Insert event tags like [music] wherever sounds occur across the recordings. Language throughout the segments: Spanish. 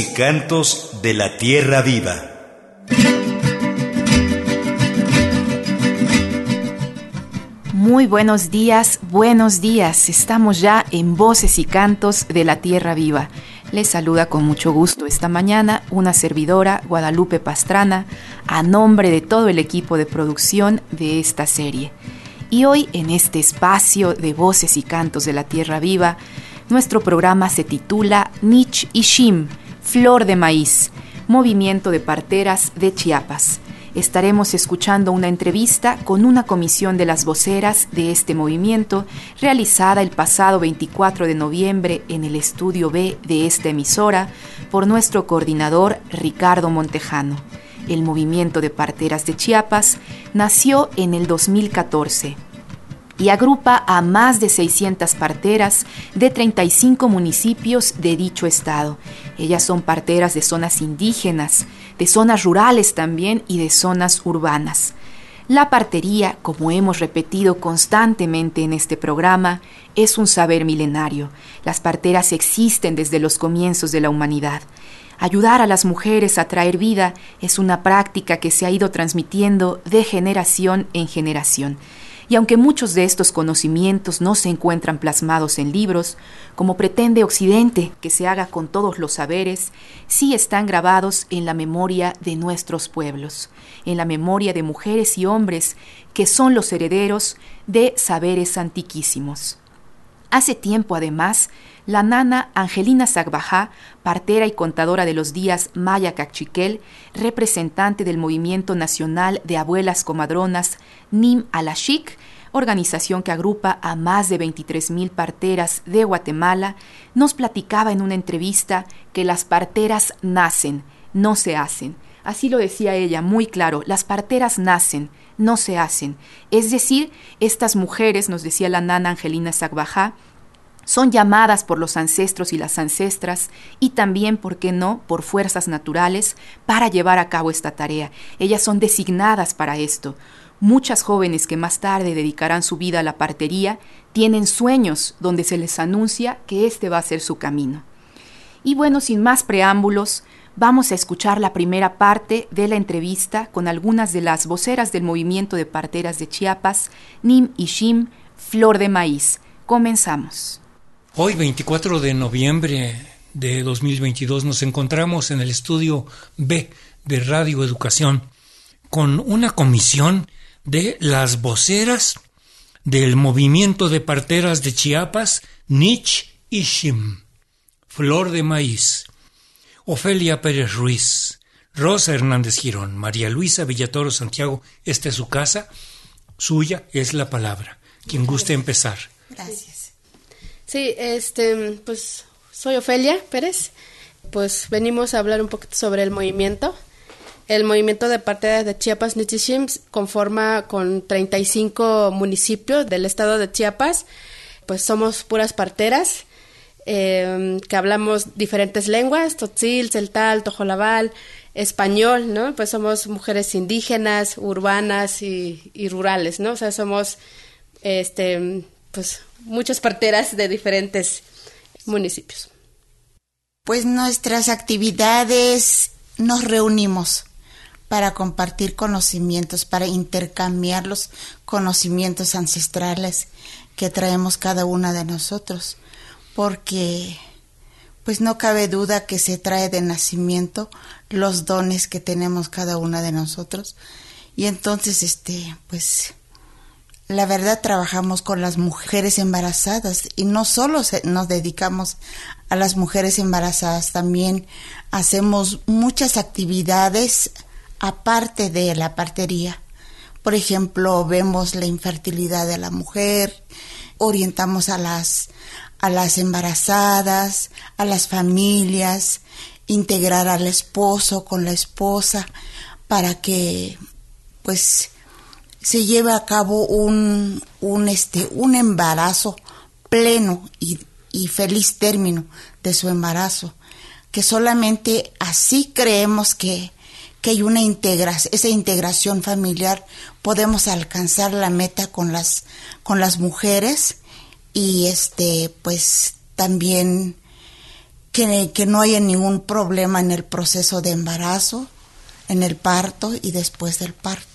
Y cantos de la tierra viva. Muy buenos días, buenos días. Estamos ya en Voces y Cantos de la Tierra Viva. Les saluda con mucho gusto esta mañana una servidora, Guadalupe Pastrana, a nombre de todo el equipo de producción de esta serie. Y hoy en este espacio de Voces y Cantos de la Tierra Viva, nuestro programa se titula Nich Ishim, Flor de Maíz, Movimiento de Parteras de Chiapas. Estaremos escuchando una entrevista con una comisión de las voceras de este movimiento realizada el pasado 24 de noviembre en el estudio B de esta emisora por nuestro coordinador Ricardo Montejano. El movimiento de parteras de Chiapas nació en el 2014 y agrupa a más de 600 parteras de 35 municipios de dicho estado. Ellas son parteras de zonas indígenas, de zonas rurales también y de zonas urbanas. La partería, como hemos repetido constantemente en este programa, es un saber milenario. Las parteras existen desde los comienzos de la humanidad. Ayudar a las mujeres a traer vida es una práctica que se ha ido transmitiendo de generación en generación. Y aunque muchos de estos conocimientos no se encuentran plasmados en libros, como pretende Occidente que se haga con todos los saberes, sí están grabados en la memoria de nuestros pueblos, en la memoria de mujeres y hombres que son los herederos de saberes antiquísimos. Hace tiempo, además, la nana Angelina Zagbajá, partera y contadora de los días Maya Cachiquel, representante del Movimiento Nacional de Abuelas Comadronas Nim Alashik, organización que agrupa a más de 23.000 parteras de Guatemala, nos platicaba en una entrevista que las parteras nacen, no se hacen. Así lo decía ella muy claro, las parteras nacen, no se hacen. Es decir, estas mujeres, nos decía la nana Angelina Zagbajá, son llamadas por los ancestros y las ancestras y también, ¿por qué no?, por fuerzas naturales para llevar a cabo esta tarea. Ellas son designadas para esto. Muchas jóvenes que más tarde dedicarán su vida a la partería tienen sueños donde se les anuncia que este va a ser su camino. Y bueno, sin más preámbulos, vamos a escuchar la primera parte de la entrevista con algunas de las voceras del movimiento de parteras de Chiapas, Nim y Shim, Flor de Maíz. Comenzamos. Hoy, 24 de noviembre de 2022, nos encontramos en el estudio B de Radio Educación con una comisión de las voceras del movimiento de parteras de Chiapas, Nich y Shim, Flor de Maíz, Ofelia Pérez Ruiz, Rosa Hernández Girón, María Luisa Villatoro Santiago, esta es su casa, suya es la palabra. Quien guste empezar. Gracias. Sí, este, pues soy Ofelia Pérez, pues venimos a hablar un poquito sobre el movimiento el movimiento de parteras de Chiapas Nichishim conforma con 35 municipios del estado de Chiapas. Pues somos puras parteras em, que hablamos diferentes lenguas, totzil, celtal, tojolabal, español, ¿no? Pues somos mujeres indígenas, urbanas y, y, rurales, ¿no? O sea, somos, este, pues, muchas parteras de diferentes municipios. Pues nuestras actividades nos reunimos para compartir conocimientos, para intercambiar los conocimientos ancestrales que traemos cada una de nosotros, porque pues no cabe duda que se trae de nacimiento los dones que tenemos cada una de nosotros y entonces este pues la verdad trabajamos con las mujeres embarazadas y no solo nos dedicamos a las mujeres embarazadas, también hacemos muchas actividades aparte de la partería. Por ejemplo, vemos la infertilidad de la mujer, orientamos a las, a las embarazadas, a las familias, integrar al esposo con la esposa para que pues se lleve a cabo un, un, este, un embarazo pleno y, y feliz término de su embarazo, que solamente así creemos que que hay una integración, esa integración familiar, podemos alcanzar la meta con las, con las mujeres y este, pues también que, que no haya ningún problema en el proceso de embarazo, en el parto y después del parto.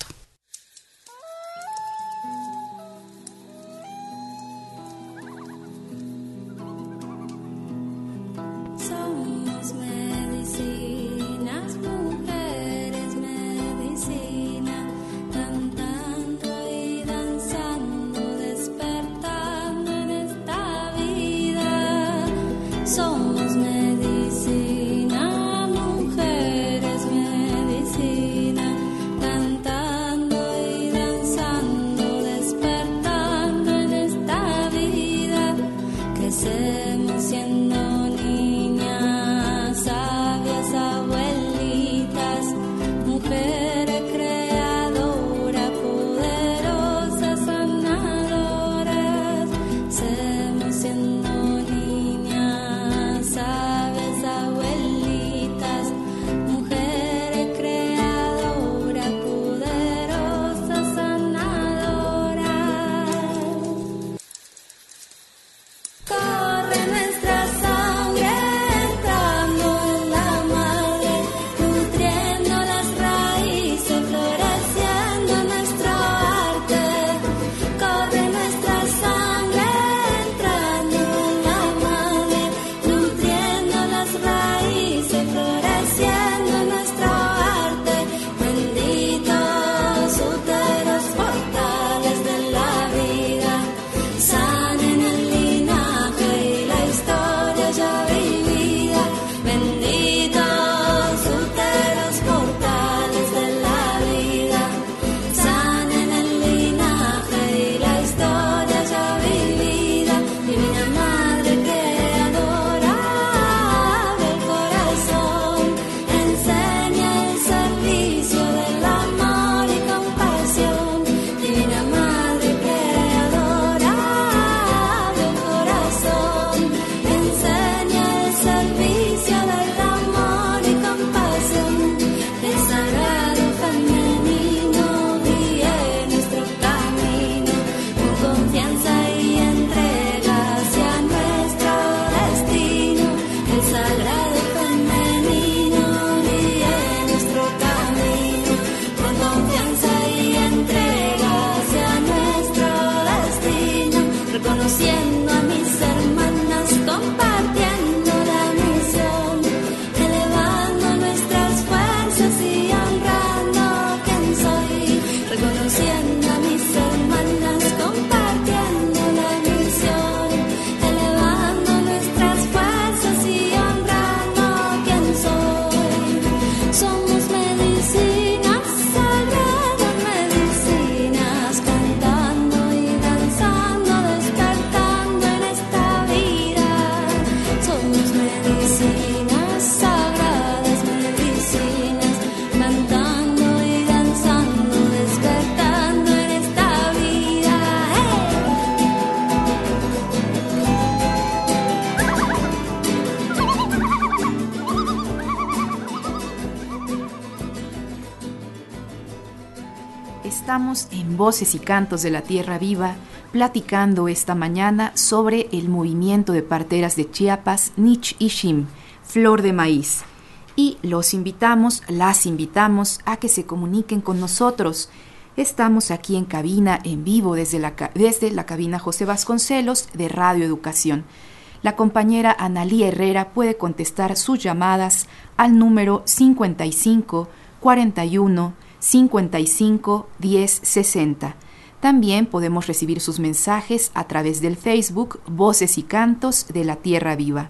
Voces y Cantos de la Tierra Viva, platicando esta mañana sobre el movimiento de parteras de Chiapas, Nich Ishim, Flor de Maíz. Y los invitamos, las invitamos a que se comuniquen con nosotros. Estamos aquí en cabina, en vivo, desde la, desde la cabina José Vasconcelos de Radio Educación. La compañera Analía Herrera puede contestar sus llamadas al número 55 41 55 10 60. También podemos recibir sus mensajes a través del Facebook Voces y Cantos de la Tierra Viva.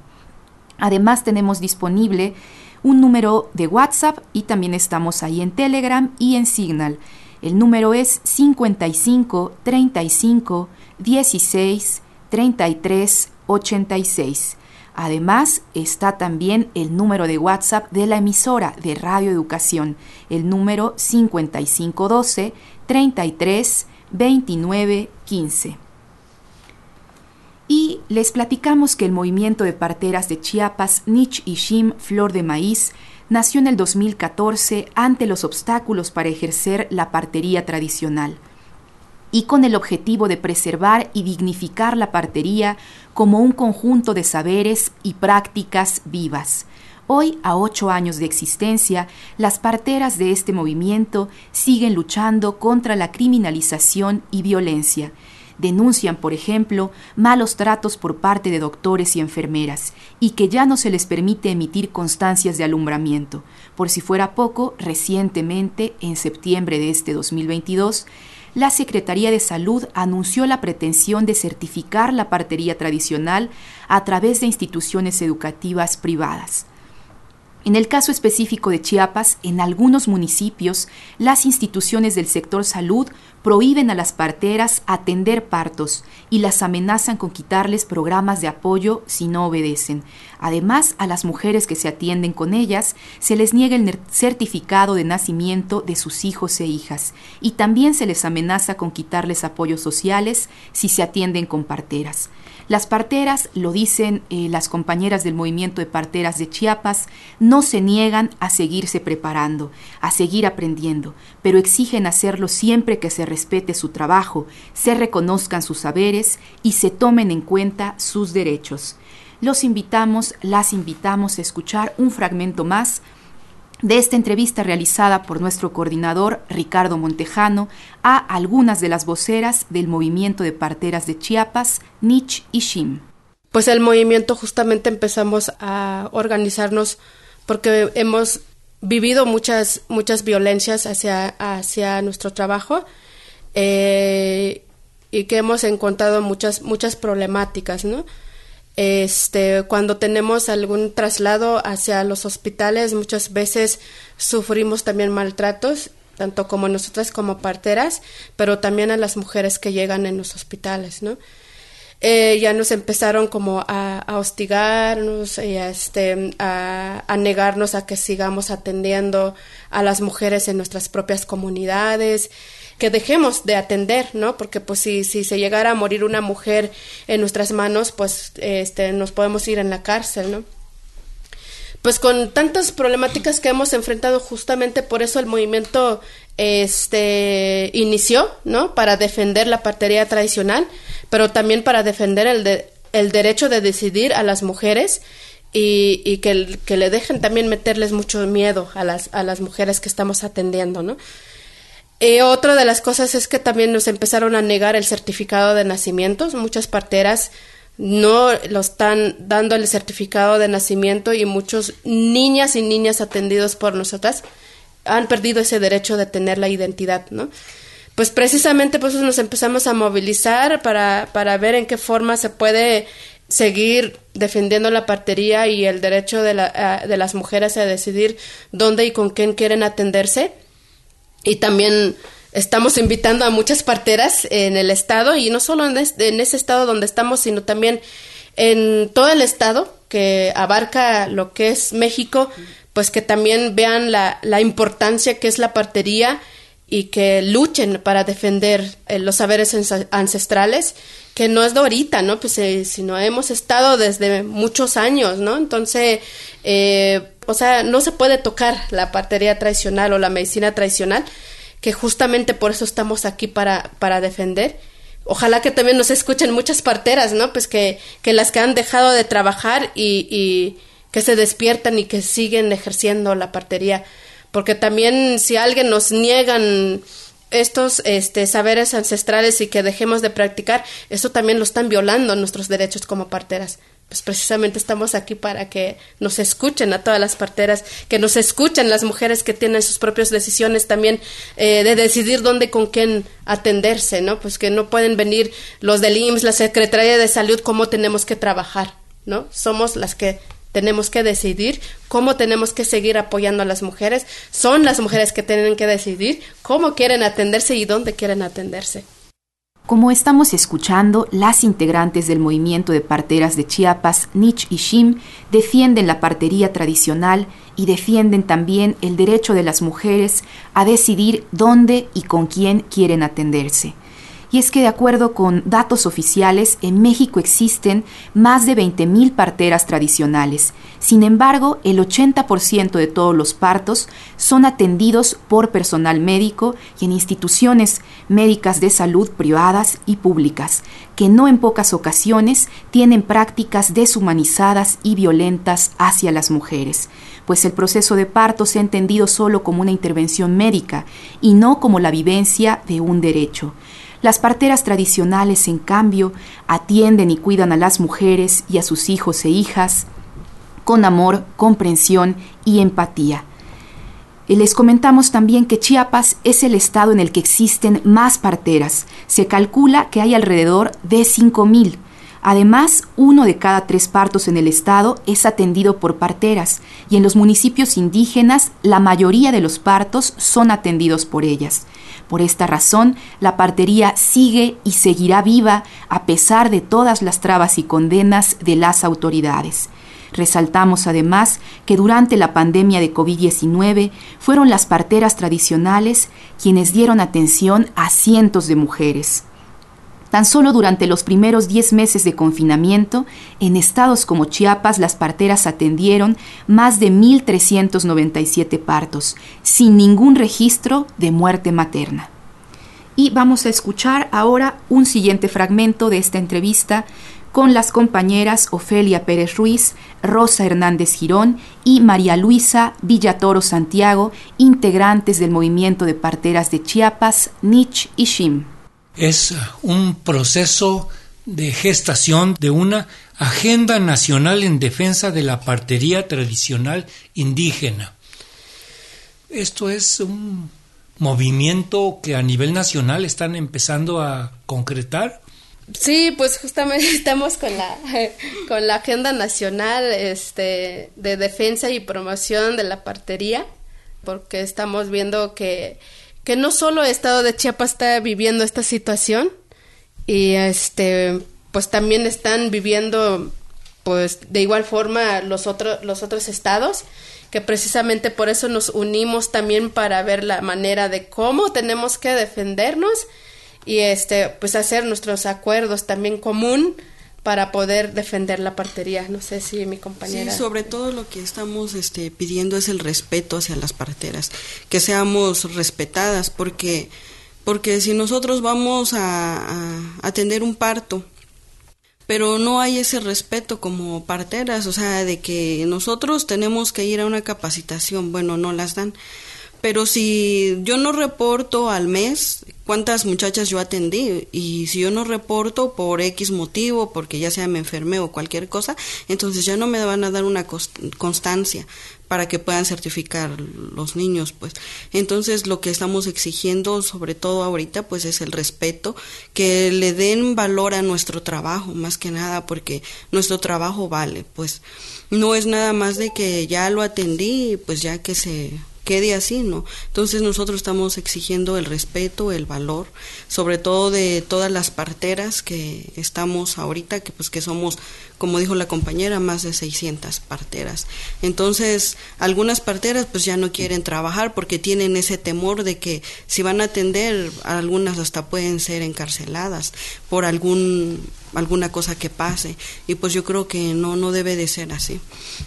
Además tenemos disponible un número de WhatsApp y también estamos ahí en Telegram y en Signal. El número es 55 35 16 33 86. Además, está también el número de WhatsApp de la emisora de Radio Educación, el número 5512 33 29 15. Y les platicamos que el movimiento de parteras de Chiapas, Nich Ishim Flor de Maíz, nació en el 2014 ante los obstáculos para ejercer la partería tradicional y con el objetivo de preservar y dignificar la partería como un conjunto de saberes y prácticas vivas. Hoy, a ocho años de existencia, las parteras de este movimiento siguen luchando contra la criminalización y violencia. Denuncian, por ejemplo, malos tratos por parte de doctores y enfermeras y que ya no se les permite emitir constancias de alumbramiento. Por si fuera poco, recientemente, en septiembre de este 2022, la Secretaría de Salud anunció la pretensión de certificar la partería tradicional a través de instituciones educativas privadas. En el caso específico de Chiapas, en algunos municipios, las instituciones del sector salud prohíben a las parteras atender partos y las amenazan con quitarles programas de apoyo si no obedecen. Además, a las mujeres que se atienden con ellas se les niega el certificado de nacimiento de sus hijos e hijas y también se les amenaza con quitarles apoyos sociales si se atienden con parteras. Las parteras, lo dicen eh, las compañeras del movimiento de parteras de Chiapas, no se niegan a seguirse preparando, a seguir aprendiendo, pero exigen hacerlo siempre que se respete su trabajo, se reconozcan sus saberes y se tomen en cuenta sus derechos. Los invitamos, las invitamos a escuchar un fragmento más de esta entrevista realizada por nuestro coordinador Ricardo Montejano a algunas de las voceras del movimiento de parteras de Chiapas, Nich y Shim. Pues el movimiento justamente empezamos a organizarnos porque hemos vivido muchas muchas violencias hacia hacia nuestro trabajo eh, y que hemos encontrado muchas muchas problemáticas, ¿no? Este, cuando tenemos algún traslado hacia los hospitales, muchas veces sufrimos también maltratos, tanto como nosotras como parteras, pero también a las mujeres que llegan en los hospitales, ¿no? Eh, ya nos empezaron como a, hostigarnos y a, este, a, negarnos a que sigamos atendiendo a las mujeres en nuestras propias comunidades que dejemos de atender, ¿no? Porque pues si, si se llegara a morir una mujer en nuestras manos, pues este, nos podemos ir en la cárcel, ¿no? Pues con tantas problemáticas que hemos enfrentado, justamente por eso el movimiento este inició, ¿no? Para defender la partería tradicional, pero también para defender el, el derecho de decidir a las mujeres y, y que, que, le dejen también meterles mucho miedo a las, a las mujeres que estamos atendiendo, ¿no? Eh, otra de las cosas es que también nos empezaron a negar el certificado de nacimientos. Muchas parteras no lo están dando el certificado de nacimiento y muchos niñas y niñas atendidos por nosotras han perdido ese derecho de tener la identidad, ¿no? Pues precisamente nos empezamos a movilizar para, para ver en qué forma se puede seguir defendiendo la partería y el derecho de, la, de las mujeres a decidir dónde y con quién quieren atenderse y también estamos invitando a muchas parteras en el estado y no solo en, ese estado donde estamos, sino también en todo el estado que abarca lo que es México, pues que también vean la, la importancia que es la partería y que luchen para defender eh, los saberes ancestrales, que no es de ahorita, ¿no? Pues eh, sino hemos estado desde muchos años, ¿no? Entonces, eh, o sea, no se puede tocar la partería tradicional o la medicina tradicional, que justamente por eso estamos aquí para, para defender. Ojalá que también nos escuchen muchas parteras, ¿no? Pues que, que las que han dejado de trabajar y, que se despiertan y que siguen ejerciendo la partería. Porque también si alguien nos niegan estos este, saberes ancestrales y que dejemos de practicar, eso también lo están violando nuestros derechos como parteras pues precisamente estamos aquí para que nos escuchen a todas las parteras, que nos escuchen las mujeres que tienen sus propias decisiones también eh, de decidir dónde con quién atenderse, ¿no? Pues que no pueden venir los del IMSS, la Secretaría de Salud, cómo tenemos que trabajar, ¿no? Somos las que tenemos que decidir cómo tenemos que seguir apoyando a las mujeres, son las mujeres que tienen que decidir cómo quieren atenderse y dónde quieren atenderse. Como estamos escuchando, las integrantes del movimiento de parteras de Chiapas, Nich y Shim, defienden la partería tradicional y defienden también el derecho de las mujeres a decidir dónde y con quién quieren atenderse. Y es que de acuerdo con datos oficiales, en México existen más de 20.000 parteras tradicionales. Sin embargo, el 80% de todos los partos son atendidos por personal médico y en instituciones médicas de salud privadas y públicas, que no en pocas ocasiones tienen prácticas deshumanizadas y violentas hacia las mujeres pues el proceso de parto se ha entendido solo como una intervención médica y no como la vivencia de un derecho. Las parteras tradicionales, en cambio, atienden y cuidan a las mujeres y a sus hijos e hijas con amor, comprensión y empatía. Les comentamos también que Chiapas es el estado en el que existen más parteras. Se calcula que hay alrededor de 5.000. Además, uno de cada tres partos en el estado es atendido por parteras y en los municipios indígenas la mayoría de los partos son atendidos por ellas. Por esta razón, la partería sigue y seguirá viva a pesar de todas las trabas y condenas de las autoridades. Resaltamos además que durante la pandemia de COVID-19 fueron las parteras tradicionales quienes dieron atención a cientos de mujeres. Tan solo durante los primeros 10 meses de confinamiento, en estados como Chiapas las parteras atendieron más de 1.397 partos, sin ningún registro de muerte materna. Y vamos a escuchar ahora un siguiente fragmento de esta entrevista con las compañeras Ofelia Pérez Ruiz, Rosa Hernández Girón y María Luisa Villatoro Santiago, integrantes del movimiento de parteras de Chiapas, Nich y Shim es un proceso de gestación de una agenda nacional en defensa de la partería tradicional indígena. Esto es un movimiento que a nivel nacional están empezando a concretar. Sí, pues justamente [laughs] estamos con la con la agenda nacional este de defensa y promoción de la partería porque estamos viendo que que no solo el estado de Chiapas está viviendo esta situación y este pues también están viviendo pues de igual forma los otros los otros estados que precisamente por eso nos unimos también para ver la manera de cómo tenemos que defendernos y este pues hacer nuestros acuerdos también común para poder defender la partería. No sé si mi compañera. Sí, sobre todo lo que estamos este, pidiendo es el respeto hacia las parteras, que seamos respetadas, porque, porque si nosotros vamos a, a atender un parto, pero no hay ese respeto como parteras, o sea, de que nosotros tenemos que ir a una capacitación, bueno, no las dan. Pero si yo no reporto al mes cuántas muchachas yo atendí y si yo no reporto por X motivo, porque ya sea me enfermé o cualquier cosa, entonces ya no me van a dar una constancia para que puedan certificar los niños, pues. Entonces lo que estamos exigiendo, sobre todo ahorita, pues es el respeto, que le den valor a nuestro trabajo, más que nada, porque nuestro trabajo vale, pues. No es nada más de que ya lo atendí, pues ya que se quede así, ¿no? Entonces nosotros estamos exigiendo el respeto, el valor, sobre todo de todas las parteras que estamos ahorita, que pues que somos, como dijo la compañera, más de 600 parteras. Entonces, algunas parteras pues ya no quieren trabajar porque tienen ese temor de que si van a atender, algunas hasta pueden ser encarceladas por algún alguna cosa que pase. Y pues yo creo que no no debe de ser así.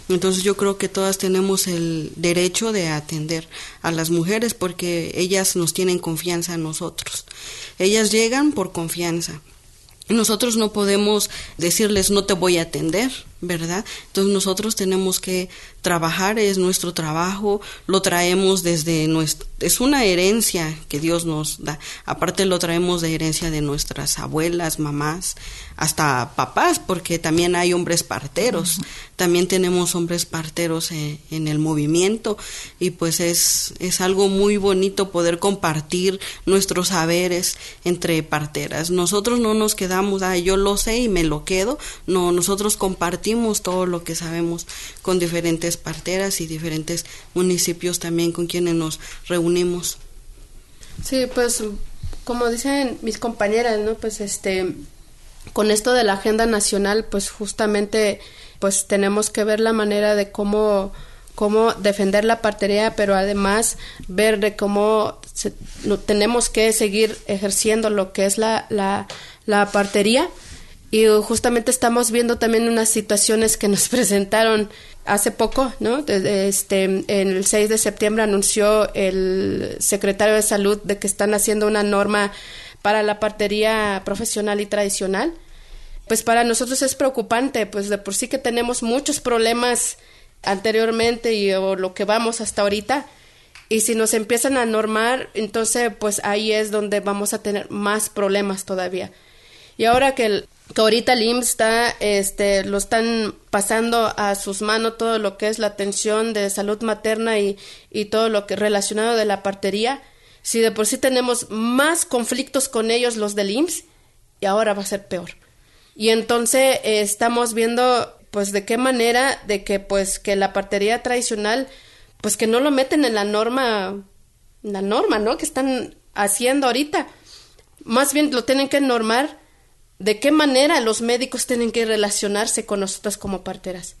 Entonces yo creo que todas tenemos el derecho de atender a las mujeres porque ellas nos tienen confianza en nosotros. Ellas llegan por confianza. Nosotros no podemos decirles no te voy a atender, ¿verdad? Entonces nosotros tenemos que trabajar, es nuestro trabajo, lo traemos desde nuestro, es una herencia que Dios nos da, aparte lo traemos de herencia de nuestras abuelas, mamás, hasta papás, porque también hay hombres parteros, también tenemos hombres parteros en, en, el movimiento. Y pues es, es algo muy bonito poder compartir nuestros saberes entre parteras. Nosotros no nos quedamos, ah, yo lo sé y me lo quedo, no, nosotros compartimos todo lo que sabemos con diferentes parteras y diferentes municipios también con quienes nos reunimos. Sí, pues como dicen mis compañeras, ¿no? Pues este con esto de la agenda nacional, pues justamente pues tenemos que ver la manera de cómo cómo defender la partería, pero además ver de cómo tenemos que seguir ejerciendo lo que es la, la, la partería y justamente estamos viendo también unas situaciones que nos [laughs] presentaron hace poco, ¿no? Este, en el 6 de septiembre anunció el secretario de Salud de que están haciendo una norma para la partería profesional y tradicional. Pues para nosotros es preocupante, pues de por sí que tenemos muchos problemas anteriormente y o lo que vamos hasta ahorita. Y si nos empiezan a normar, entonces pues ahí es donde vamos a tener más problemas todavía. Y ahora que, el, que ahorita el IMSS está, este, lo están pasando a sus manos todo lo que es la atención de salud materna y, y todo lo que relacionado de la partería, si de por sí tenemos más conflictos con ellos los del IMSS, y ahora va a ser peor. Y entonces eh, estamos viendo pues de qué manera de que pues que la partería tradicional pues que no lo meten en la norma la norma, ¿no? que están haciendo ahorita. Más bien lo tienen que normar de qué manera los médicos tienen que relacionarse con nosotras como parteras,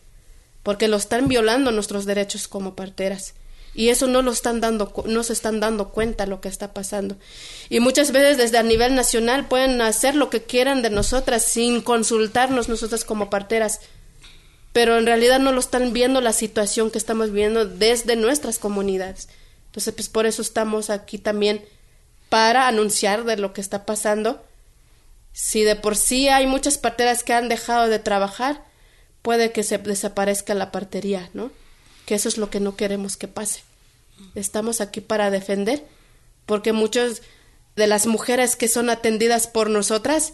porque lo están violando nuestros derechos como parteras. Y eso no lo están dando, no se están dando cuenta lo que está pasando. Y muchas veces desde a nivel nacional pueden hacer lo que quieran de nosotras sin consultarnos nosotras como parteras. Pero en realidad no lo están viendo la situación que estamos viendo desde nuestras comunidades. Entonces, pues por eso estamos aquí también para anunciar de lo que está pasando si de por sí hay muchas parteras que han dejado de trabajar, puede que se desaparezca la partería, ¿no? Que eso es lo que no queremos que pase. Estamos aquí para defender, porque muchas de las mujeres que son atendidas por nosotras,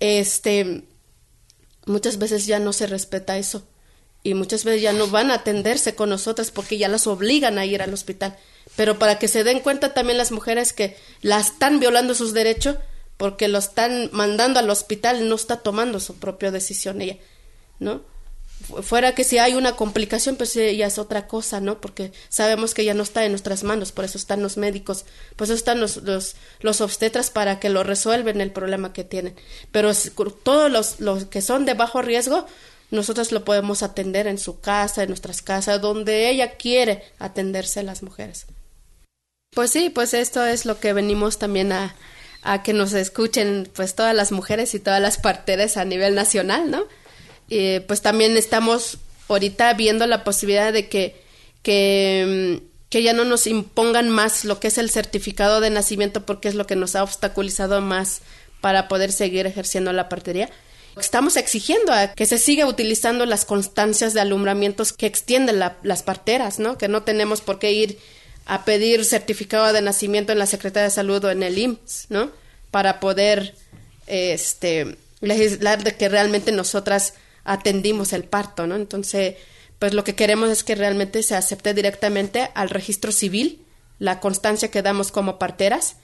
este, muchas veces ya no se respeta eso y muchas veces ya no van a atenderse con nosotras porque ya las obligan a ir al hospital. Pero para que se den cuenta también las mujeres que las están violando sus derechos, porque lo están mandando al hospital, no está tomando su propia decisión ella, ¿no? Fuera que si hay una complicación, pues ya es otra cosa, ¿no? Porque sabemos que ya no está en nuestras manos, por eso están los médicos, por eso están los, los, los obstetras para que lo resuelven el problema que tienen. Pero todos los, los que son de bajo riesgo, nosotros lo podemos atender en su casa, en nuestras casas, donde ella quiere atenderse a las mujeres. Pues sí, pues esto es lo que venimos también a, a que nos escuchen pues todas las mujeres y todas las parteras a nivel nacional, ¿no? Y pues también estamos ahorita viendo la posibilidad de que, que, que ya no nos impongan más lo que es el certificado de nacimiento porque es lo que nos ha obstaculizado más para poder seguir ejerciendo la partería. Estamos exigiendo a que se siga utilizando las constancias de alumbramientos que extienden las parteras, ¿no? Que no tenemos por qué ir a pedir certificado de nacimiento en la Secretaría de Salud o en el IMSS, ¿no? Para poder este, legislar de que realmente nosotras atendimos el parto, ¿no? Entonces, pues lo que queremos es que realmente se acepte directamente al registro civil la constancia que damos como parteras,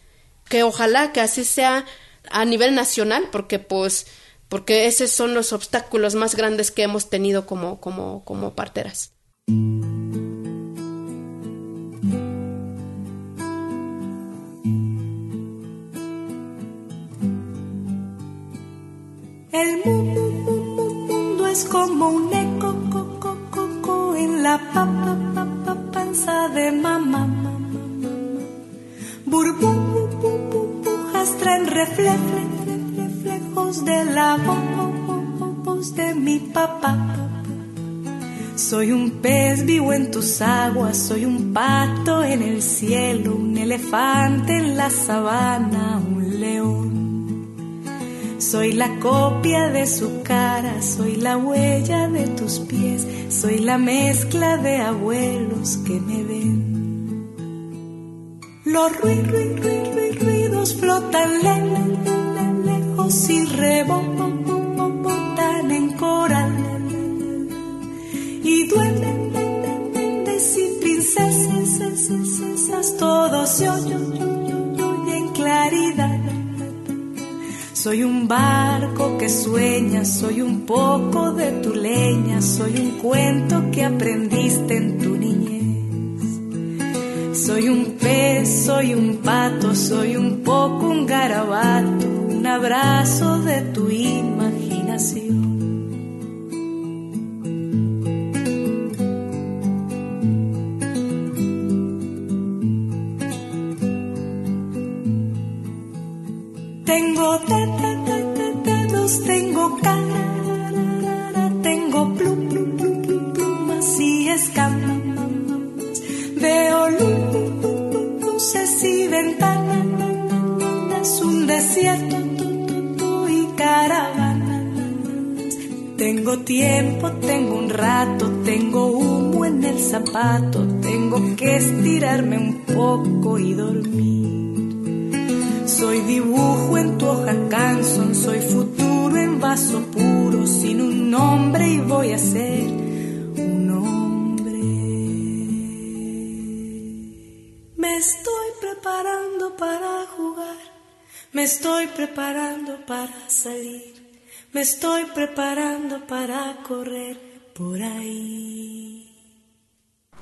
que ojalá que así sea a nivel nacional, porque pues porque esos son los obstáculos más grandes que hemos tenido como como como parteras. El mundo, es como un eco co, en la pa, panza de mamá. Burbujas traen reflejos de la voz de mi papá. Soy un pez vivo en tus aguas, soy un pato en el cielo, un elefante en la sabana, un león. Soy la copia de su cara, soy la huella de tus pies, soy la mezcla de abuelos que me ven. Los ruidos flotan lejos y rebotan en coral y duelen y princesas, todos yo, Soy un barco que sueña, soy un poco de tu leña, soy un cuento que aprendiste en tu niñez. Soy un pez, soy un pato, soy un poco un garabato, un abrazo de tu imaginación. Tengo te, te, te, te dedos, tengo cara, tengo plum, plum, plum, plum plumas y escamas. Veo luces y ventanas, un desierto y caravanas. Tengo tiempo, tengo un rato, tengo humo en el zapato, tengo que estirarme un poco y dormir. Soy dibujo en tu hoja canson, soy futuro en vaso puro, sin un nombre y voy a ser un hombre. Me estoy preparando para jugar, me estoy preparando para salir. Me estoy preparando para correr por ahí.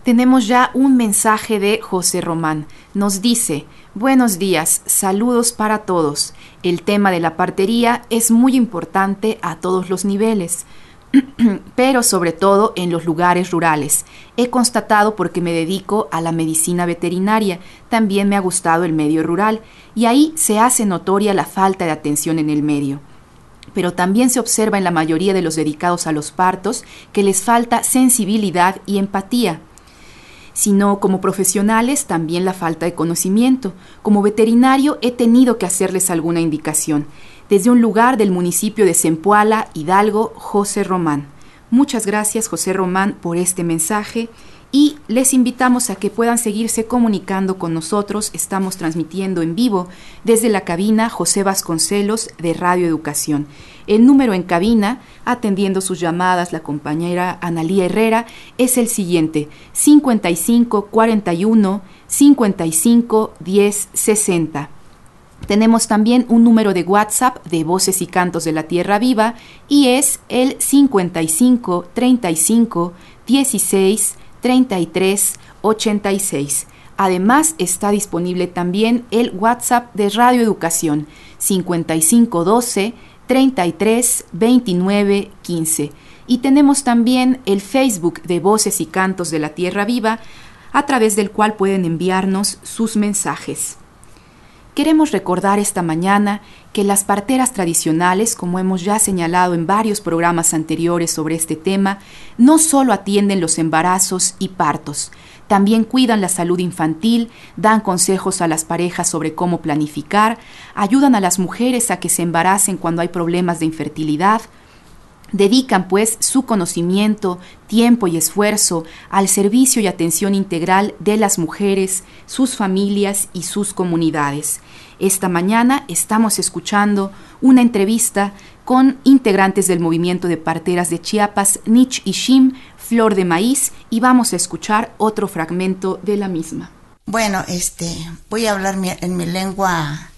Tenemos ya un mensaje de José Román. Nos dice, buenos días, saludos para todos. El tema de la partería es muy importante a todos los niveles, [clears throat] pero sobre todo en los lugares rurales. He constatado porque me dedico a la medicina veterinaria, también me ha gustado el medio rural, y ahí se hace notoria la falta de atención en el medio pero también se observa en la mayoría de los dedicados a los partos que les falta sensibilidad y empatía sino como profesionales también la falta de conocimiento. Como veterinario he tenido que hacerles alguna indicación. Desde un lugar del municipio de Zempoala, Hidalgo, José Román. Muchas gracias José Román por este mensaje y les invitamos a que puedan seguirse comunicando con nosotros. Estamos transmitiendo en vivo desde la cabina José Vasconcelos de Radio Educación. El número en cabina, atendiendo sus llamadas la compañera Analía Herrera, es el siguiente: 55 41 55 10 60. Tenemos también un número de WhatsApp de Voces y Cantos de la Tierra Viva y es el 55 35 16 33 86. Además está disponible también el WhatsApp de Radio Educación 5512 33 29 15. Y tenemos también el Facebook de Voces y Cantos de la Tierra Viva, a través del cual pueden enviarnos sus mensajes. Queremos recordar esta mañana que las parteras tradicionales, como hemos ya señalado en varios programas anteriores sobre este tema, no solo atienden los embarazos y partos, también cuidan la salud infantil, dan consejos a las parejas sobre cómo planificar, ayudan a las mujeres a que se embaracen cuando hay problemas de infertilidad, Dedican pues su conocimiento, tiempo y esfuerzo al servicio y atención integral de las mujeres, sus familias y sus comunidades. Esta mañana estamos escuchando una entrevista con integrantes del movimiento de parteras de Chiapas, Nich y Shim, Flor de Maíz, y vamos a escuchar otro fragmento de la misma. Bueno, este, voy a hablar en mi lengua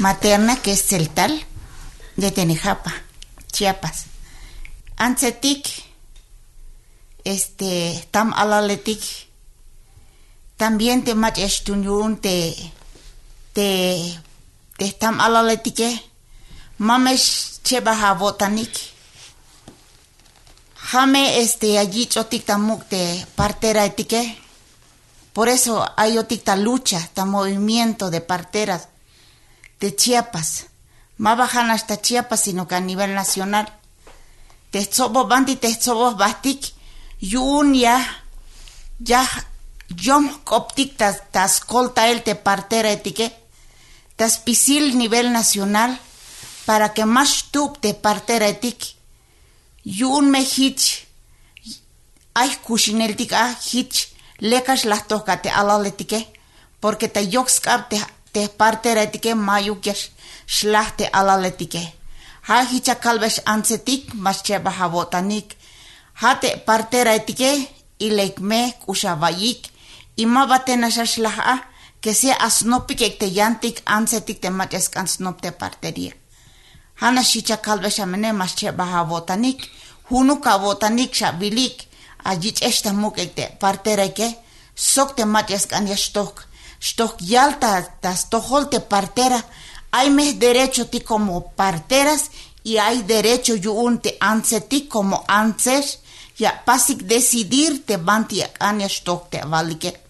materna, que es celtal, de Tenejapa, Chiapas. Ancetic, este, tam alaletic, también te mach te, te tehtam alaletike, mamesh chebaha botanik. Jame este allí chotikta mukte partera etique. Por eso hay otikta lucha, esta movimiento de parteras de Chiapas. Más bajan hasta Chiapas, sino que a nivel nacional. Tezobo bandi tezobo bastik, yun ya, ya, yom koptik tas colta el te partera etique taspisil nivel nacional para que más tup de partera etik yun me hich ay kushineltik a hich lekas las toca te porque te yoxkap te te partera etike shlach te alaletike ha hicha kalbesh ansetik mas cheba havotanik ha te partera etike ilekme kushavayik ima batena shashlaha que sea asnopik te yantik ansetik te ansnop te parteria. Hana shicha kalbe shamene masche baha votanik, hunu ka votanik sha bilik, ajich esta muk te partereke, sok te maches kan yastok, stok yalta tas tohol te partera, hay mes derecho ti como parteras y hay derecho un te ansetik como anses, ya pasik decidir te banti an yastok te valike.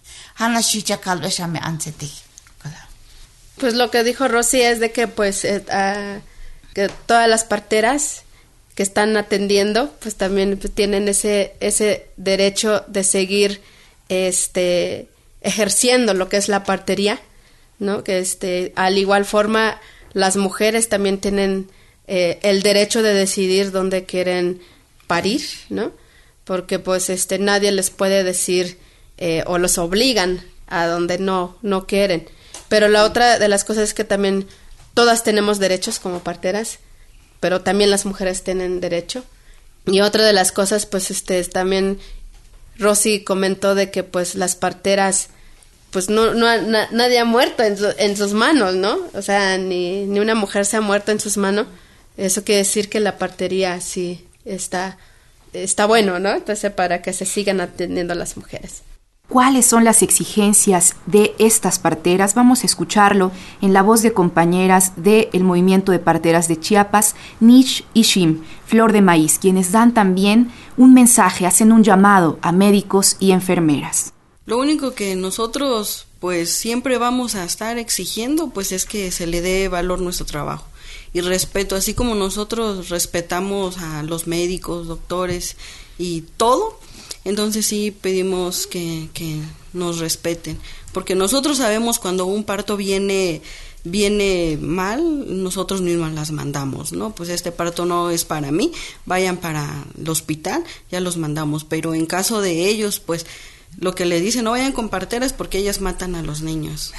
Pues lo que dijo Rosy es de que pues eh, ah, que todas las parteras que están atendiendo pues también tienen ese ese derecho de seguir este ejerciendo lo que es la partería, ¿no? Que este al igual forma las mujeres también tienen eh, el derecho de decidir dónde quieren parir, ¿no? Porque pues este nadie les puede decir eh, o los obligan a donde no no quieren. Pero la otra de las cosas es que también todas tenemos derechos como parteras, pero también las mujeres tienen derecho. Y otra de las cosas pues este también Rosy comentó de que pues las parteras pues no, no nadie ha muerto en, en, sus manos, ¿no? O sea, ni, ni una mujer se ha muerto en sus manos. Eso quiere decir que la partería sí está, está bueno, ¿no? Entonces, para que se sigan atendiendo a las mujeres. ¿Cuáles son las exigencias de estas parteras? Vamos a escucharlo en la voz de compañeras del movimiento de parteras de Chiapas, Nish y Shim, Flor de Maíz, quienes dan también un mensaje, hacen un llamado a médicos y enfermeras. Lo único que nosotros pues siempre vamos a estar exigiendo pues es que se le dé valor nuestro trabajo y respeto, así como nosotros respetamos a los médicos, doctores y todo, entonces sí pedimos que, que nos respeten, porque nosotros sabemos cuando un parto viene viene mal, nosotros mismos las mandamos, ¿no? Pues este parto no es para mí, vayan para el hospital, ya los mandamos, pero en caso de ellos, pues lo que le dicen, no vayan con parteras porque ellas matan a los niños.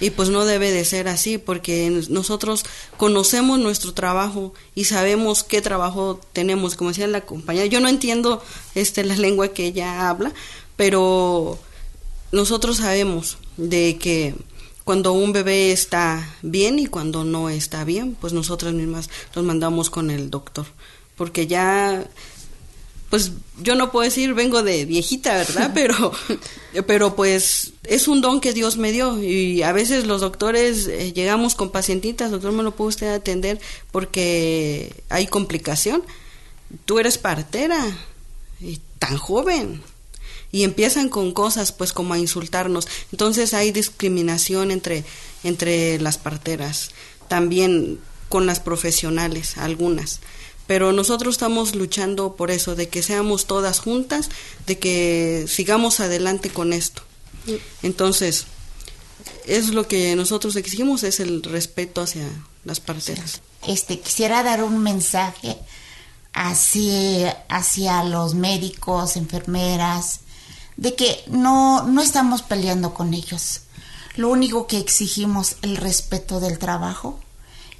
Y pues no debe de ser así porque nosotros conocemos nuestro trabajo y sabemos qué trabajo tenemos. Como decía la compañera, yo no entiendo este, la lengua que ella habla, pero nosotros sabemos de que cuando un bebé está bien y cuando no está bien, pues nosotras mismas los mandamos con el doctor. Porque ya pues yo no puedo decir vengo de viejita, ¿verdad? [laughs] Pero, pero pues es un don que Dios me dio y a veces los doctores eh, llegamos con pacientitas, doctor, ¿me lo puede usted atender porque hay complicación? Tú eres partera y tan joven y empiezan con cosas pues como a insultarnos. Entonces hay discriminación entre entre las parteras, también con las profesionales, algunas pero nosotros estamos luchando por eso, de que seamos todas juntas, de que sigamos adelante con esto. Entonces, es lo que nosotros exigimos, es el respeto hacia las parteras. Este, quisiera dar un mensaje hacia, hacia los médicos, enfermeras, de que no, no estamos peleando con ellos. Lo único que exigimos el respeto del trabajo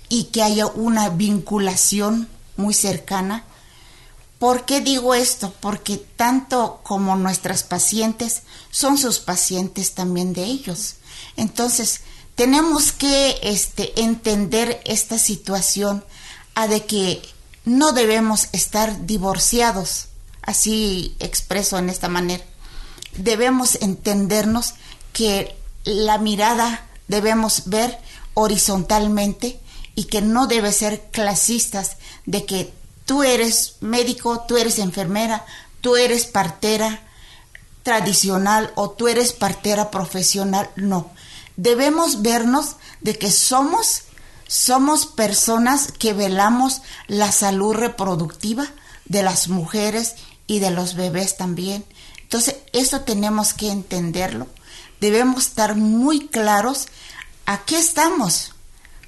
y que haya una vinculación muy cercana. ¿Por qué digo esto? Porque tanto como nuestras pacientes son sus pacientes también de ellos. Entonces, tenemos que este, entender esta situación a de que no debemos estar divorciados, así expreso en esta manera. Debemos entendernos que la mirada debemos ver horizontalmente y que no debe ser clasistas de que tú eres médico, tú eres enfermera, tú eres partera tradicional o tú eres partera profesional, no. Debemos vernos de que somos somos personas que velamos la salud reproductiva de las mujeres y de los bebés también. Entonces, eso tenemos que entenderlo. Debemos estar muy claros a qué estamos.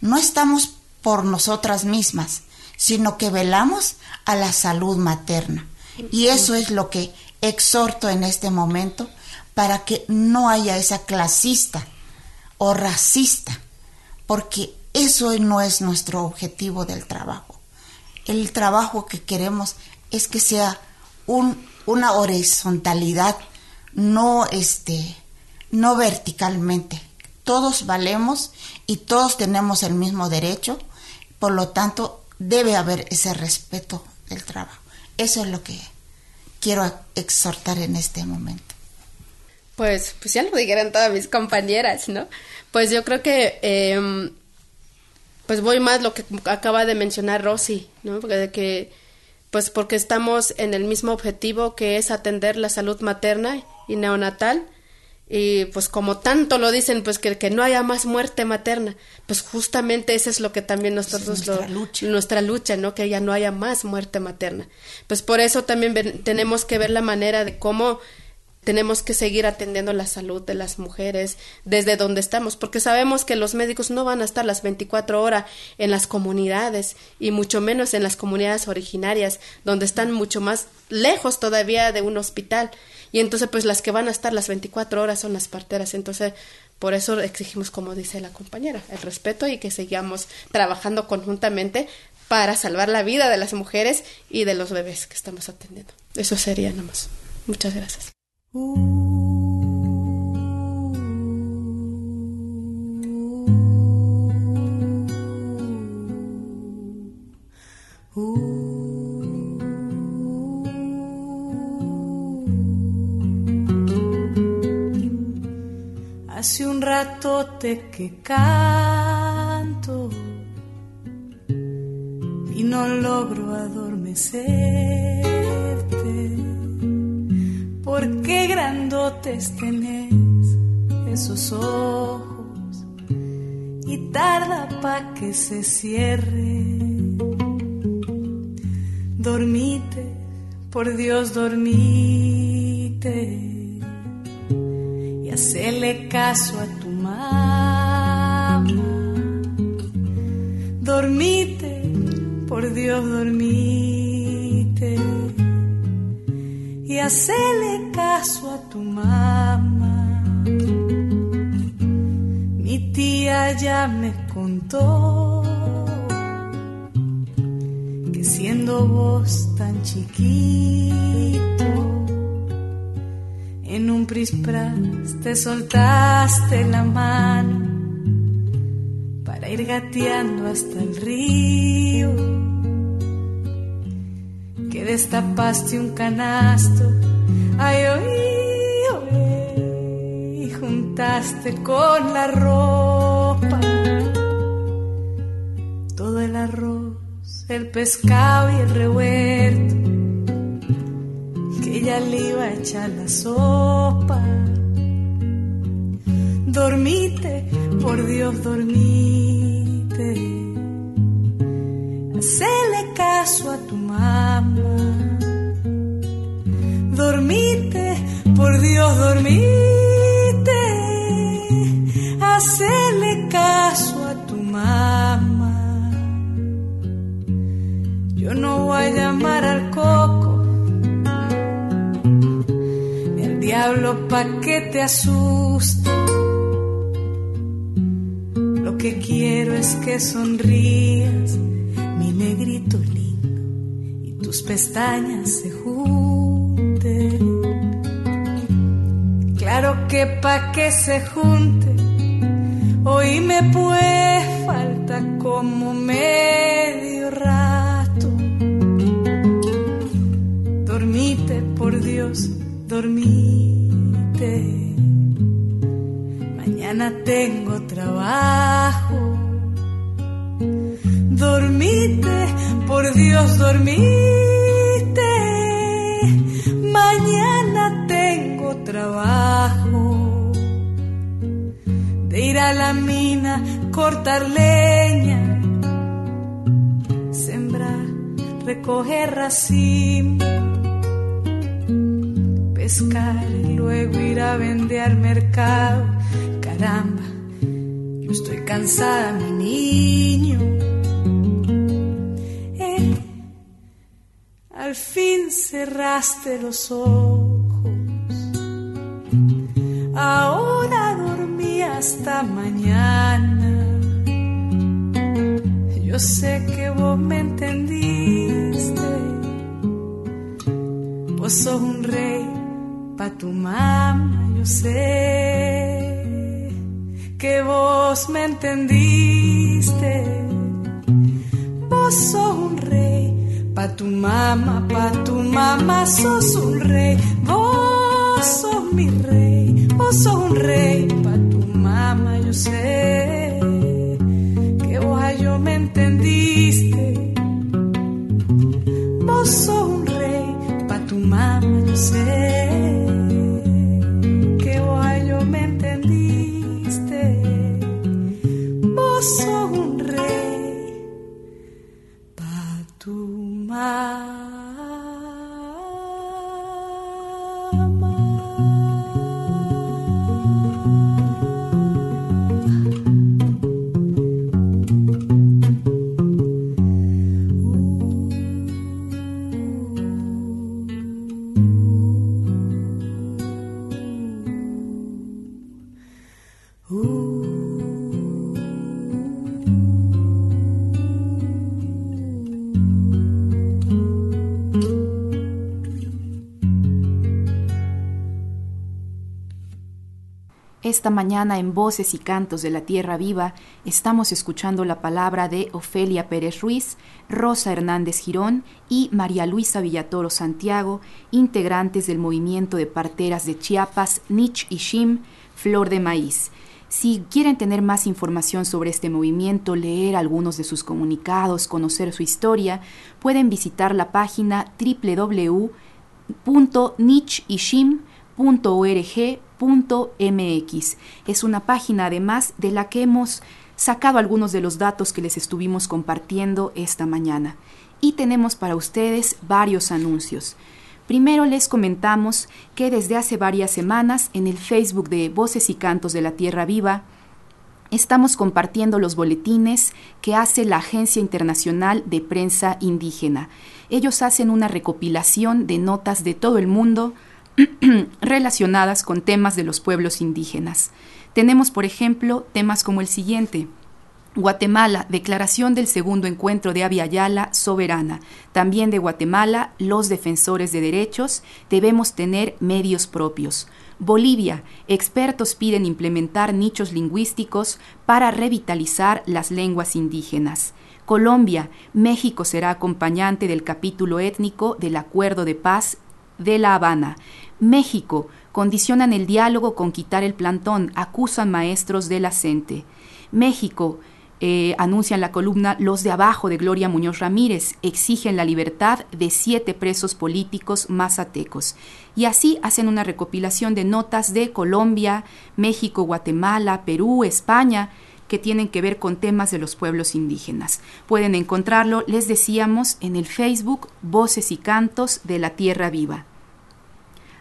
No estamos por nosotras mismas, sino que velamos a la salud materna. Y eso es lo que exhorto en este momento para que no haya esa clasista o racista, porque eso no es nuestro objetivo del trabajo. El trabajo que queremos es que sea un, una horizontalidad, no este, no verticalmente. Todos valemos y todos tenemos el mismo derecho, por lo tanto debe haber ese respeto del trabajo. Eso es lo que quiero exhortar en este momento. Pues, pues ya lo dijeron todas mis compañeras, ¿no? Pues yo creo que, em, pues voy más lo que acaba de mencionar Rosy, ¿no? Porque pues porque estamos en el mismo objetivo que es atender la salud materna y neonatal y pues como tanto lo dicen, pues que, que no haya más muerte materna, pues justamente eso es lo que también nosotros, nuestra, lucha. nuestra lucha, ¿no? Que ya no haya más muerte materna. Pues por eso también tenemos que ver la manera de cómo tenemos que seguir atendiendo la salud de las mujeres desde donde estamos, porque sabemos que los médicos no van a estar las 24 horas en las comunidades y mucho menos en las comunidades originarias, donde están mucho más lejos todavía de un hospital. Y entonces, pues las que van a estar las 24 horas son las parteras. Entonces, por eso exigimos, como dice la compañera, el respeto y que sigamos trabajando conjuntamente para salvar la vida de las mujeres y de los bebés que estamos atendiendo. Eso sería nomás. Muchas gracias. Hace un ratote que canto y no logro adormecer ¿Por qué grandotes tenés esos ojos y tarda pa' que se cierre? Dormite, por Dios, dormite y hacele caso a tu mamá. Dormite, por Dios, dormite y hacele caso a tu mamá. Mi tía ya me contó que siendo vos tan chiquito, prispras te soltaste la mano para ir gateando hasta el río destapaste un canasto, ay, oí, y juntaste con la ropa todo el arroz, el pescado y el revuelto, que ella le iba a echar la sopa. Dormite, por Dios, dormite. Hacele caso a tu mamá dormite, por Dios, dormite, hacele caso a tu mamá. Yo no voy a llamar al diablo pa' que te asuste. Lo que quiero es que sonrías, mi negrito lindo, y tus pestañas se junten Claro que pa' que se junte, hoy me puede falta como medio rato. Dormite, por Dios, Mañana tengo trabajo. Dormite, por Dios, dormite. Mañana tengo trabajo. De ir a la mina, cortar leña, sembrar, recoger racimo, pescar luego ir a vender al mercado. Caramba, yo estoy cansada, mi niño al fin cerraste los ojos. Ahora dormí hasta mañana. Yo sé que vos me entendiste. Vos sos un rey pa' tu mamá, yo sé que vos me entendiste. Vos sos un rey Pa' tu mamá, pa' tu mamá sos un rey, vos sos mi rey, vos sos un rey, pa' tu mamá yo sé que vos yo me entendiste. Vos sos un rey, pa' tu mamá yo sé. Esta mañana en Voces y Cantos de la Tierra Viva estamos escuchando la palabra de Ofelia Pérez Ruiz, Rosa Hernández Girón y María Luisa Villatoro Santiago, integrantes del movimiento de parteras de Chiapas, Nich y Shim, Flor de Maíz. Si quieren tener más información sobre este movimiento, leer algunos de sus comunicados, conocer su historia, pueden visitar la página www.nichishim.org .mx. Es una página además de la que hemos sacado algunos de los datos que les estuvimos compartiendo esta mañana. Y tenemos para ustedes varios anuncios. Primero les comentamos que desde hace varias semanas en el Facebook de Voces y Cantos de la Tierra Viva estamos compartiendo los boletines que hace la Agencia Internacional de Prensa Indígena. Ellos hacen una recopilación de notas de todo el mundo [clears throat] relacionadas con temas de los pueblos indígenas. Tenemos, por ejemplo, temas como el siguiente. Guatemala, declaración del segundo encuentro de Yala soberana. También de Guatemala, los defensores de derechos debemos tener medios propios. Bolivia, expertos piden implementar nichos lingüísticos para revitalizar las lenguas indígenas. Colombia, México será acompañante del capítulo étnico del Acuerdo de Paz de La Habana. México, condicionan el diálogo con quitar el plantón, acusan maestros de la. México, eh, anuncian la columna Los de Abajo de Gloria Muñoz Ramírez, exigen la libertad de siete presos políticos mazatecos. Y así hacen una recopilación de notas de Colombia, México, Guatemala, Perú, España, que tienen que ver con temas de los pueblos indígenas. Pueden encontrarlo, les decíamos, en el Facebook Voces y Cantos de la Tierra Viva.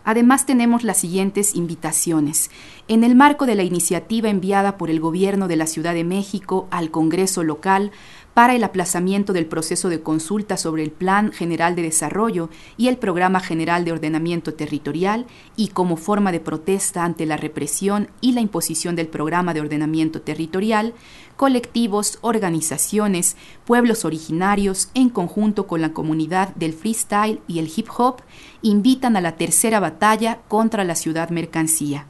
Además tenemos las siguientes invitaciones. En el marco de la iniciativa enviada por el Gobierno de la Ciudad de México al Congreso local para el aplazamiento del proceso de consulta sobre el Plan General de Desarrollo y el Programa General de Ordenamiento Territorial y como forma de protesta ante la represión y la imposición del Programa de Ordenamiento Territorial, colectivos, organizaciones, pueblos originarios, en conjunto con la comunidad del freestyle y el hip hop, invitan a la tercera batalla contra la ciudad mercancía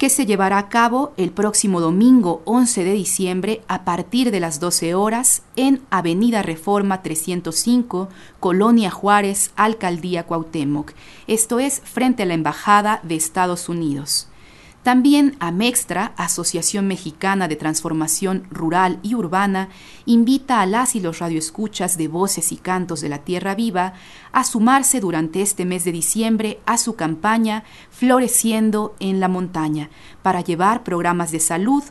que se llevará a cabo el próximo domingo 11 de diciembre a partir de las 12 horas en Avenida Reforma 305, Colonia Juárez, Alcaldía Cuauhtémoc. Esto es frente a la Embajada de Estados Unidos. También AMEXTRA, Asociación Mexicana de Transformación Rural y Urbana, invita a las y los radioescuchas de voces y cantos de la Tierra Viva a sumarse durante este mes de diciembre a su campaña Floreciendo en la Montaña, para llevar programas de salud,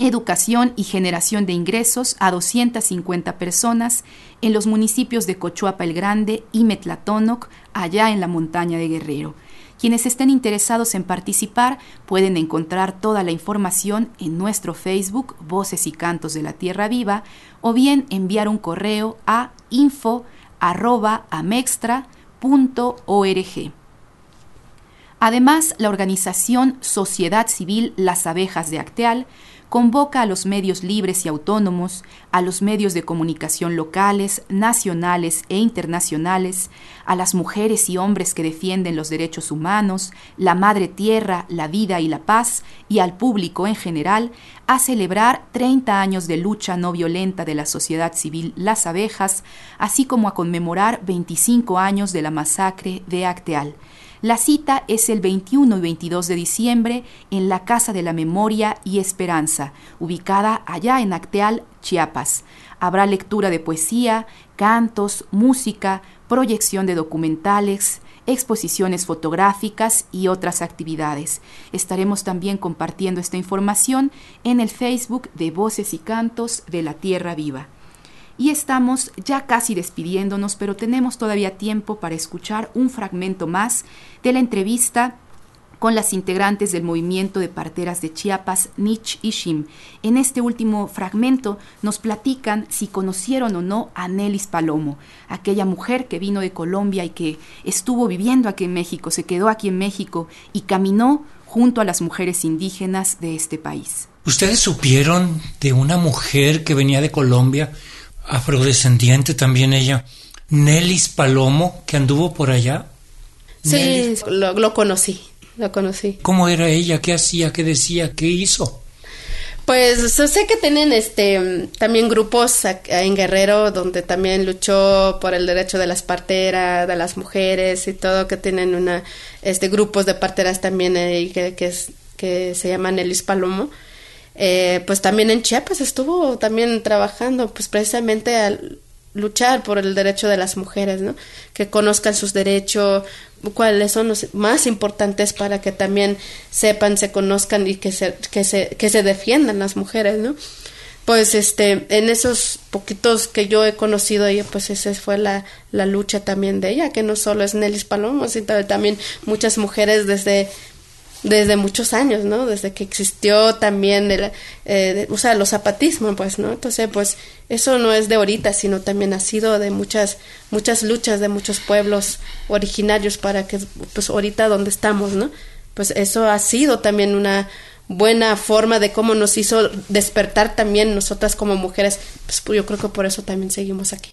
educación y generación de ingresos a 250 personas en los municipios de Cochuapa el Grande y Metlatónoc, allá en la montaña de Guerrero. Quienes estén interesados en participar pueden encontrar toda la información en nuestro Facebook Voces y Cantos de la Tierra Viva o bien enviar un correo a info.amextra.org. Además, la organización Sociedad Civil Las Abejas de Acteal convoca a los medios libres y autónomos, a los medios de comunicación locales, nacionales e internacionales, a las mujeres y hombres que defienden los derechos humanos, la madre tierra, la vida y la paz, y al público en general, a celebrar 30 años de lucha no violenta de la sociedad civil Las Abejas, así como a conmemorar 25 años de la masacre de Acteal. La cita es el 21 y 22 de diciembre en la Casa de la Memoria y Esperanza, ubicada allá en Acteal, Chiapas. Habrá lectura de poesía, cantos, música, proyección de documentales, exposiciones fotográficas y otras actividades. Estaremos también compartiendo esta información en el Facebook de Voces y Cantos de la Tierra Viva. Y estamos ya casi despidiéndonos, pero tenemos todavía tiempo para escuchar un fragmento más de la entrevista con las integrantes del movimiento de parteras de Chiapas, Nich y Shim. En este último fragmento nos platican si conocieron o no a Nelis Palomo, aquella mujer que vino de Colombia y que estuvo viviendo aquí en México, se quedó aquí en México y caminó junto a las mujeres indígenas de este país. ¿Ustedes supieron de una mujer que venía de Colombia afrodescendiente también ella, Nelis Palomo, que anduvo por allá. Sí, lo, conocí. la conocí. ¿Cómo era ella? ¿Qué hacía? ¿Qué decía? ¿Qué hizo? Pues sé que tienen este también grupos en Guerrero donde también luchó por el derecho de las parteras, de las mujeres y todo, que tienen una este grupos de parteras también que, que, es, que se llaman Elis Palomo. Eh, pues también en Chiapas estuvo también trabajando pues precisamente al luchar por el derecho de las mujeres, ¿no? Que conozcan sus derechos, cuáles son los más importantes para que también sepan, se conozcan y que se, que se, que se defiendan las mujeres, ¿no? Pues este, en esos poquitos que yo he conocido ella, pues esa fue la, la lucha también de ella, que no solo es Nelly Palomo, sino también muchas mujeres desde desde muchos años, ¿no? Desde que existió también el, eh, o sea, los zapatismos, pues, ¿no? Entonces, pues, eso no es de ahorita, sino también ha sido de muchas, muchas luchas de muchos pueblos originarios para que, pues, ahorita donde estamos, ¿no? Pues eso ha sido también una buena forma de cómo nos hizo despertar también nosotras como mujeres, pues yo creo que por eso también seguimos aquí.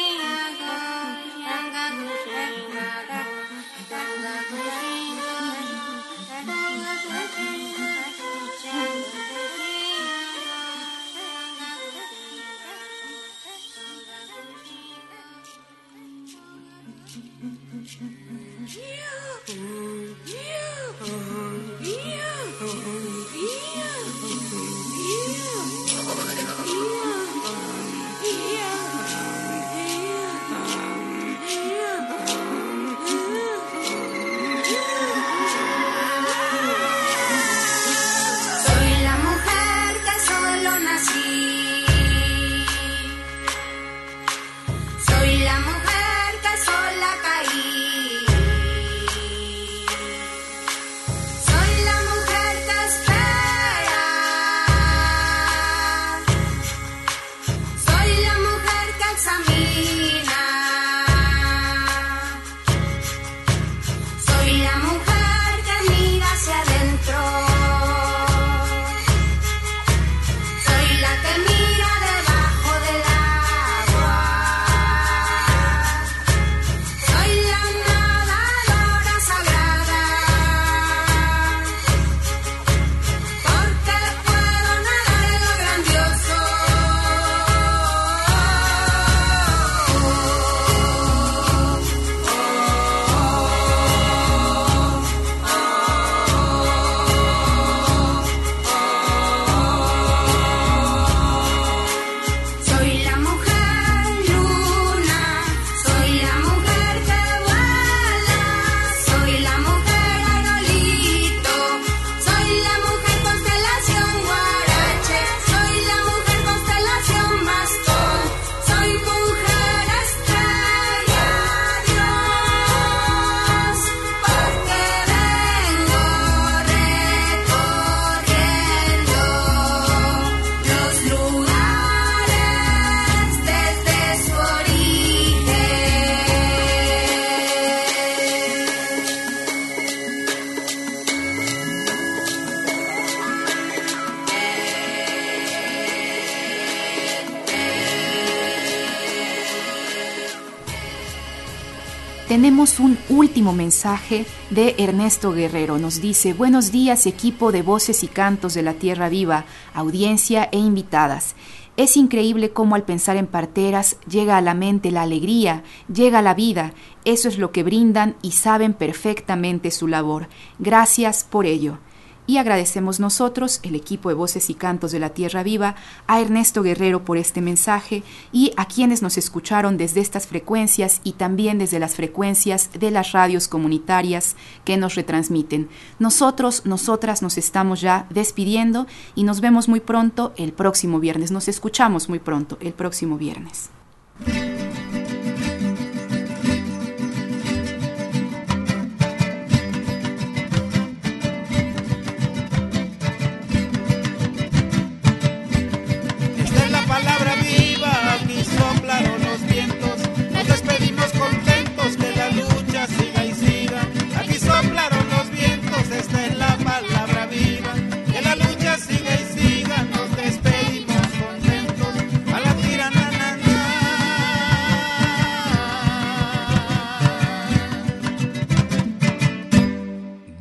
tenemos un último mensaje de Ernesto Guerrero. Nos dice, buenos días equipo de voces y cantos de la Tierra Viva, audiencia e invitadas. Es increíble cómo al pensar en parteras llega a la mente la alegría, llega la vida. Eso es lo que brindan y saben perfectamente su labor. Gracias por ello y agradecemos nosotros, el equipo de Voces y Cantos de la Tierra Viva, a Ernesto Guerrero por este mensaje y a quienes nos escucharon desde estas frecuencias y también desde las frecuencias de las radios comunitarias que nos retransmiten. Nosotros, nosotras nos estamos ya despidiendo y nos vemos muy pronto el próximo viernes. Nos escuchamos muy pronto el próximo viernes.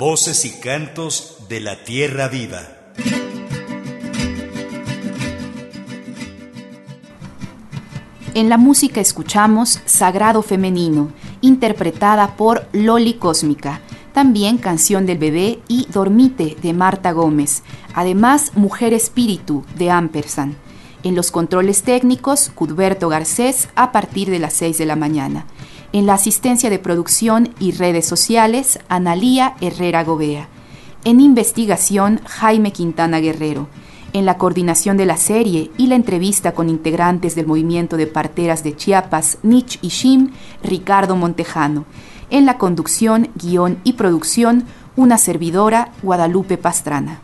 Voces y cantos de la tierra viva. En la música escuchamos Sagrado Femenino, interpretada por Loli Cósmica, también Canción del Bebé y Dormite de Marta Gómez, además Mujer Espíritu de Ampersand. En los controles técnicos, Cudberto Garcés a partir de las 6 de la mañana. En la asistencia de producción y redes sociales, Analía Herrera Gobea. En investigación, Jaime Quintana Guerrero. En la coordinación de la serie y la entrevista con integrantes del movimiento de parteras de Chiapas, Nich y Shim, Ricardo Montejano. En la conducción, guion y producción, una servidora, Guadalupe Pastrana.